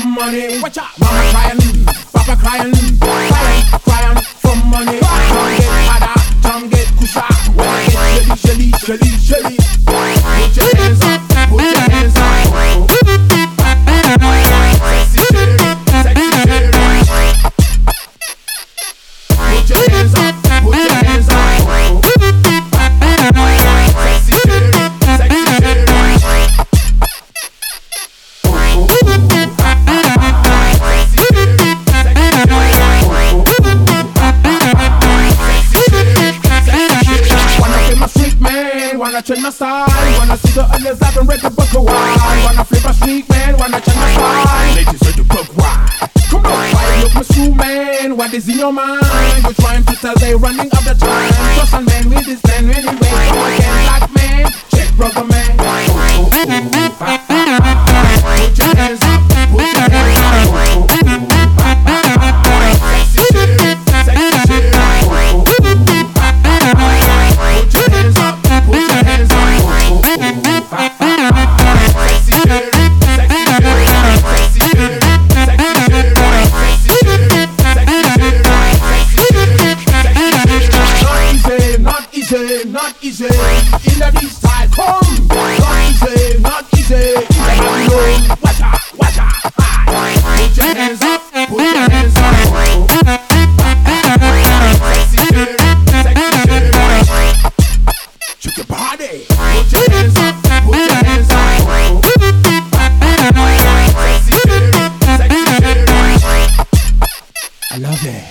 money. Watch out, mama crying, papa crying, crying, crying for money. Come get harder, come get kusha. When get shelly, shelly, shelly, shelly. Man, change my style Wanna see the others I've been ready book a while Wanna flip my street man, wanna change my style Ladies say the broke why Come on, why look my shoe man, what is in your mind? You're trying to tell they running out the time Trust a man with his plan, really wait Come again, black man, check brother man Oh, oh, oh, up, easy, not easy. In the time, come. Not easy, not easy. In the long, watch out, watch out. Put your hands up, put your hands up. Sexy sexy your body. Put your hands up, put your hands up. Sexy sexy. I love it.